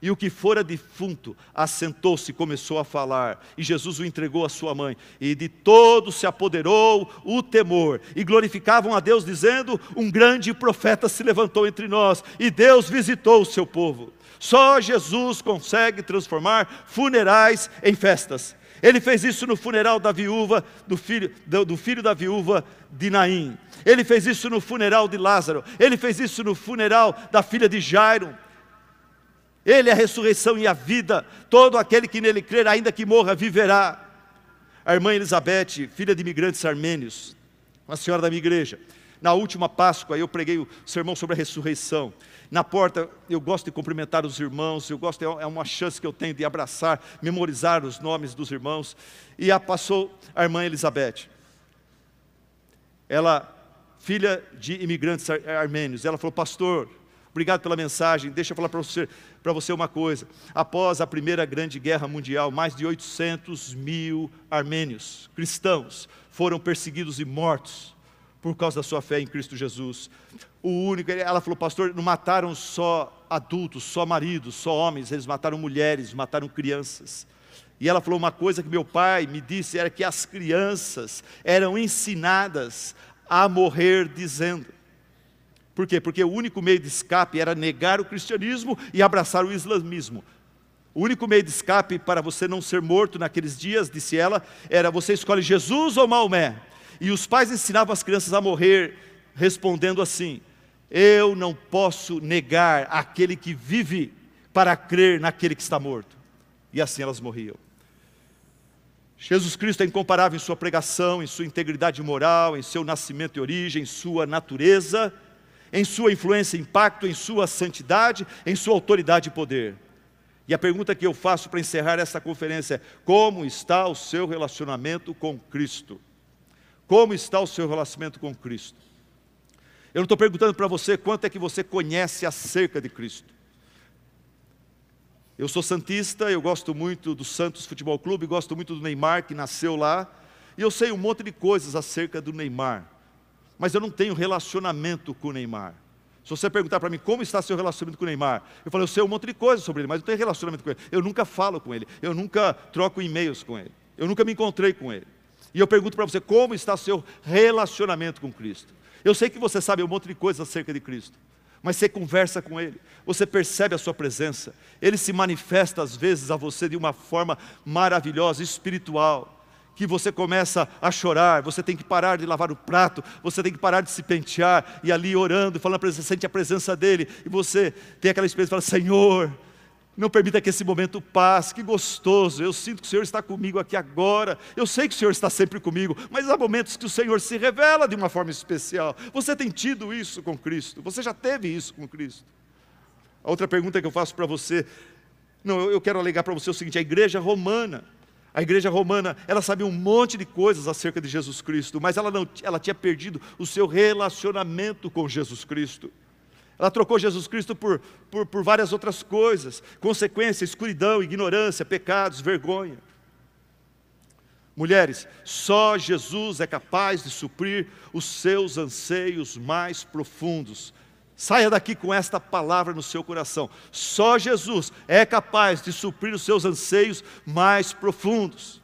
E o que fora defunto assentou-se e começou a falar, e Jesus o entregou à sua mãe, e de todos se apoderou o temor, e glorificavam a Deus, dizendo: Um grande profeta se levantou entre nós, e Deus visitou o seu povo. Só Jesus consegue transformar funerais em festas. Ele fez isso no funeral da viúva, do filho, do, do filho da viúva de Naim. Ele fez isso no funeral de Lázaro. Ele fez isso no funeral da filha de Jairo. Ele é a ressurreição e a vida. Todo aquele que nele crer, ainda que morra, viverá. A irmã Elizabeth, filha de imigrantes armênios, uma senhora da minha igreja. Na última Páscoa, eu preguei o sermão sobre a ressurreição. Na porta, eu gosto de cumprimentar os irmãos, eu gosto, é uma chance que eu tenho de abraçar, memorizar os nomes dos irmãos. E a passou a irmã Elizabeth. Ela, filha de imigrantes armênios, ela falou: Pastor, Obrigado pela mensagem. Deixa eu falar para você, você uma coisa. Após a Primeira Grande Guerra Mundial, mais de 800 mil armênios, cristãos, foram perseguidos e mortos por causa da sua fé em Cristo Jesus. O único, ela falou, pastor, não mataram só adultos, só maridos, só homens, eles mataram mulheres, mataram crianças. E ela falou uma coisa que meu pai me disse, era que as crianças eram ensinadas a morrer dizendo. Por quê? Porque o único meio de escape era negar o cristianismo e abraçar o islamismo. O único meio de escape para você não ser morto naqueles dias, disse ela, era você escolhe Jesus ou Maomé. E os pais ensinavam as crianças a morrer respondendo assim: Eu não posso negar aquele que vive para crer naquele que está morto. E assim elas morriam. Jesus Cristo é incomparável em sua pregação, em sua integridade moral, em seu nascimento e origem, em sua natureza, em sua influência e impacto, em sua santidade, em sua autoridade e poder. E a pergunta que eu faço para encerrar essa conferência é: como está o seu relacionamento com Cristo? Como está o seu relacionamento com Cristo? Eu não estou perguntando para você quanto é que você conhece acerca de Cristo. Eu sou santista, eu gosto muito do Santos Futebol Clube, gosto muito do Neymar, que nasceu lá, e eu sei um monte de coisas acerca do Neymar, mas eu não tenho relacionamento com o Neymar. Se você perguntar para mim como está seu relacionamento com o Neymar, eu falo, eu sei um monte de coisas sobre ele, mas não tenho relacionamento com ele. Eu nunca falo com ele, eu nunca troco e-mails com ele, eu nunca me encontrei com ele. E eu pergunto para você, como está seu relacionamento com Cristo? Eu sei que você sabe um monte de coisas acerca de Cristo, mas você conversa com Ele, você percebe a Sua presença, Ele se manifesta às vezes a você de uma forma maravilhosa, espiritual que você começa a chorar, você tem que parar de lavar o prato, você tem que parar de se pentear, e ali orando, falando, você sente a presença dEle, e você tem aquela experiência, fala, Senhor, não permita que esse momento passe, que gostoso, eu sinto que o Senhor está comigo aqui agora, eu sei que o Senhor está sempre comigo, mas há momentos que o Senhor se revela de uma forma especial, você tem tido isso com Cristo, você já teve isso com Cristo. A outra pergunta que eu faço para você, não, eu quero alegar para você o seguinte, a igreja romana, a igreja romana, ela sabia um monte de coisas acerca de Jesus Cristo, mas ela, não, ela tinha perdido o seu relacionamento com Jesus Cristo. Ela trocou Jesus Cristo por, por, por várias outras coisas, consequência, escuridão, ignorância, pecados, vergonha. Mulheres, só Jesus é capaz de suprir os seus anseios mais profundos, Saia daqui com esta palavra no seu coração. Só Jesus é capaz de suprir os seus anseios mais profundos.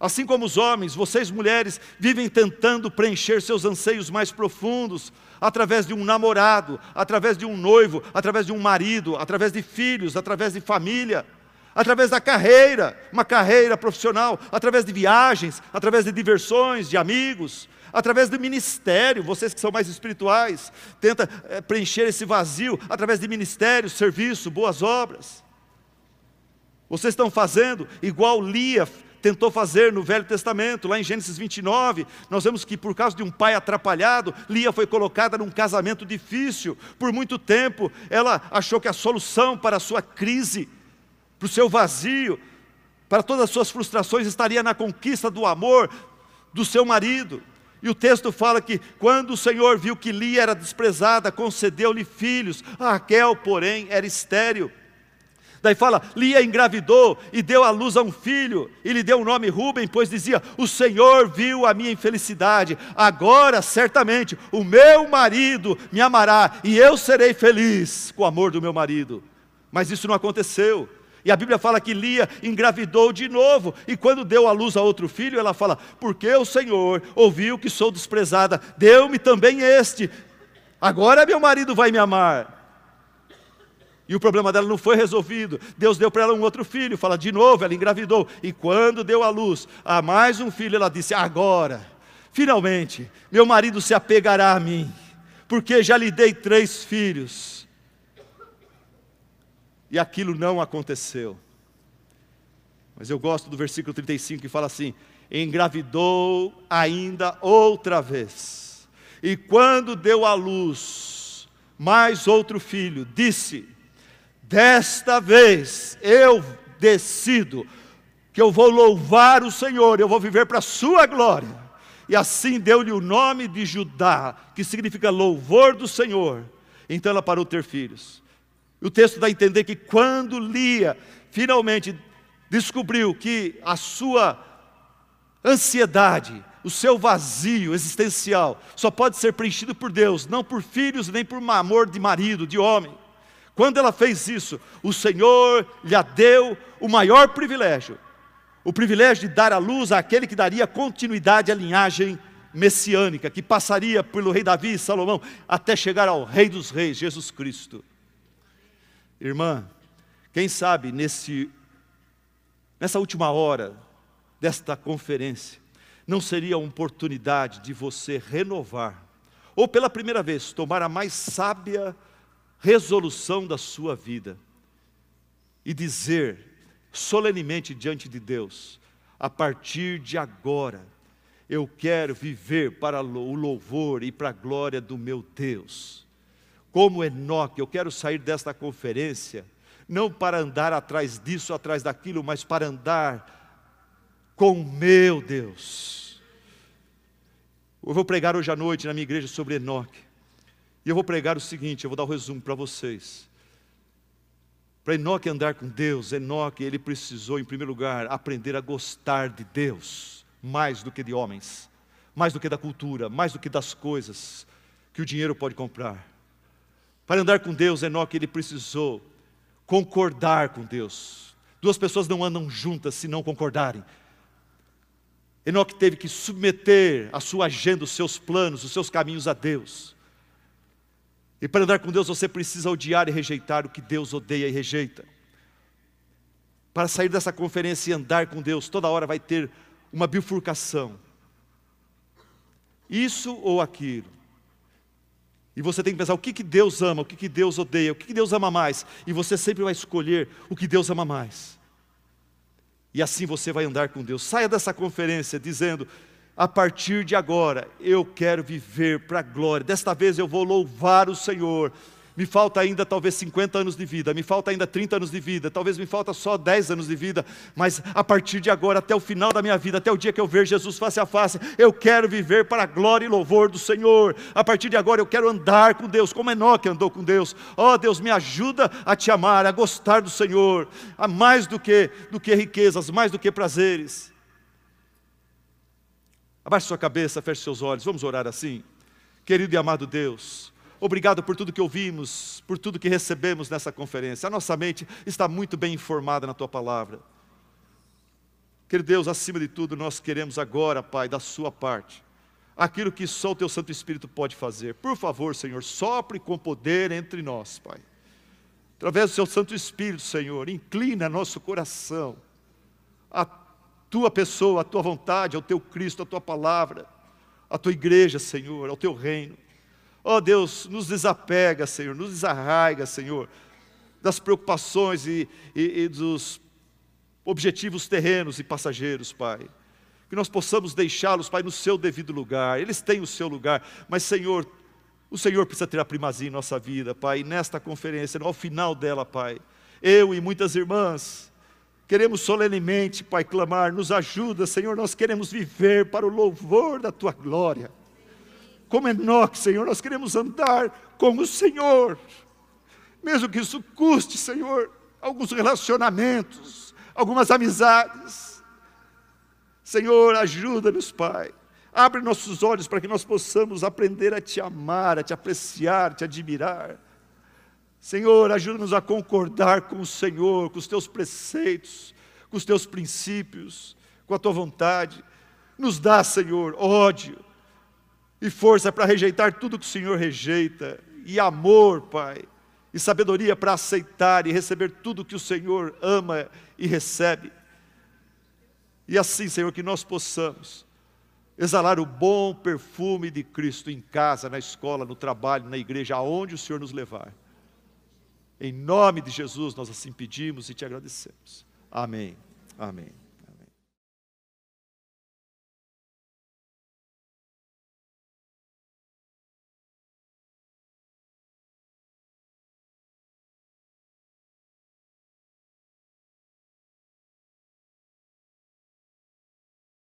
Assim como os homens, vocês mulheres vivem tentando preencher seus anseios mais profundos através de um namorado, através de um noivo, através de um marido, através de filhos, através de família, através da carreira, uma carreira profissional, através de viagens, através de diversões, de amigos, através do ministério, vocês que são mais espirituais, tenta é, preencher esse vazio através de ministério, serviço, boas obras. Vocês estão fazendo igual Lia tentou fazer no Velho Testamento, lá em Gênesis 29, nós vemos que por causa de um pai atrapalhado, Lia foi colocada num casamento difícil. Por muito tempo, ela achou que a solução para a sua crise, para o seu vazio, para todas as suas frustrações estaria na conquista do amor do seu marido. E o texto fala que quando o Senhor viu que Lia era desprezada, concedeu-lhe filhos. Raquel, porém, era estéril. Daí fala, Lia engravidou e deu à luz a um filho, e lhe deu o nome Rubem, pois dizia: O Senhor viu a minha infelicidade, agora certamente o meu marido me amará, e eu serei feliz com o amor do meu marido. Mas isso não aconteceu. E a Bíblia fala que Lia engravidou de novo, e quando deu à luz a outro filho, ela fala: Porque o Senhor ouviu que sou desprezada, deu-me também este, agora meu marido vai me amar. E o problema dela não foi resolvido. Deus deu para ela um outro filho, fala de novo, ela engravidou. E quando deu à luz a mais um filho, ela disse: Agora, finalmente, meu marido se apegará a mim, porque já lhe dei três filhos e aquilo não aconteceu. Mas eu gosto do versículo 35 que fala assim: engravidou ainda outra vez, e quando deu à luz mais outro filho, disse: Desta vez eu decido que eu vou louvar o Senhor, eu vou viver para a sua glória. E assim deu-lhe o nome de Judá, que significa louvor do Senhor. Então ela parou de ter filhos. O texto dá a entender que quando Lia finalmente descobriu que a sua ansiedade, o seu vazio existencial só pode ser preenchido por Deus, não por filhos nem por amor de marido, de homem. Quando ela fez isso, o Senhor lhe deu o maior privilégio, o privilégio de dar à luz àquele que daria continuidade à linhagem messiânica que passaria pelo rei Davi e Salomão até chegar ao rei dos reis, Jesus Cristo. Irmã, quem sabe nesse nessa última hora desta conferência não seria a oportunidade de você renovar ou pela primeira vez tomar a mais sábia resolução da sua vida e dizer solenemente diante de Deus: a partir de agora, eu quero viver para o louvor e para a glória do meu Deus. Como Enoque, eu quero sair desta conferência, não para andar atrás disso, atrás daquilo, mas para andar com meu Deus. Eu vou pregar hoje à noite na minha igreja sobre Enoque. E eu vou pregar o seguinte, eu vou dar o um resumo para vocês. Para Enoque andar com Deus, Enoque, ele precisou, em primeiro lugar, aprender a gostar de Deus, mais do que de homens, mais do que da cultura, mais do que das coisas que o dinheiro pode comprar. Para andar com Deus, Enoque, ele precisou concordar com Deus. Duas pessoas não andam juntas se não concordarem. Enoque teve que submeter a sua agenda, os seus planos, os seus caminhos a Deus. E para andar com Deus você precisa odiar e rejeitar o que Deus odeia e rejeita. Para sair dessa conferência e andar com Deus, toda hora vai ter uma bifurcação. Isso ou aquilo. E você tem que pensar o que, que Deus ama, o que, que Deus odeia, o que, que Deus ama mais. E você sempre vai escolher o que Deus ama mais. E assim você vai andar com Deus. Saia dessa conferência dizendo: a partir de agora eu quero viver para a glória. Desta vez eu vou louvar o Senhor. Me falta ainda talvez 50 anos de vida, me falta ainda 30 anos de vida, talvez me falta só 10 anos de vida, mas a partir de agora, até o final da minha vida, até o dia que eu ver Jesus face a face, eu quero viver para a glória e louvor do Senhor. A partir de agora eu quero andar com Deus, como Enoque andou com Deus. Ó oh, Deus, me ajuda a te amar, a gostar do Senhor, a mais do que do que riquezas, mais do que prazeres. Abaixe sua cabeça, feche seus olhos, vamos orar assim. Querido e amado Deus, obrigado por tudo que ouvimos, por tudo que recebemos nessa conferência. A nossa mente está muito bem informada na tua palavra. Querido Deus, acima de tudo, nós queremos agora, Pai, da Sua parte, aquilo que só o Teu Santo Espírito pode fazer. Por favor, Senhor, sopre com poder entre nós, Pai. Através do Seu Santo Espírito, Senhor, inclina nosso coração a tua pessoa, a tua vontade, ao teu Cristo, a tua palavra, a tua igreja, Senhor, ao teu reino. Ó oh, Deus, nos desapega, Senhor, nos desarraiga, Senhor, das preocupações e, e, e dos objetivos terrenos e passageiros, Pai. Que nós possamos deixá-los, Pai, no seu devido lugar. Eles têm o seu lugar, mas, Senhor, o Senhor precisa ter a primazia em nossa vida, Pai. Nesta conferência, ao final dela, Pai, eu e muitas irmãs, Queremos solenemente, Pai, clamar, nos ajuda, Senhor, nós queremos viver para o louvor da Tua glória. Como Enoque, Senhor, nós queremos andar com o Senhor, mesmo que isso custe, Senhor, alguns relacionamentos, algumas amizades. Senhor, ajuda-nos, Pai. Abre nossos olhos para que nós possamos aprender a Te amar, a Te apreciar, a Te admirar Senhor, ajuda-nos a concordar com o Senhor, com os teus preceitos, com os teus princípios, com a tua vontade. Nos dá, Senhor, ódio e força para rejeitar tudo que o Senhor rejeita, e amor, Pai, e sabedoria para aceitar e receber tudo que o Senhor ama e recebe. E assim, Senhor, que nós possamos exalar o bom perfume de Cristo em casa, na escola, no trabalho, na igreja, aonde o Senhor nos levar. Em nome de Jesus nós assim pedimos e te agradecemos. Amém. Amém.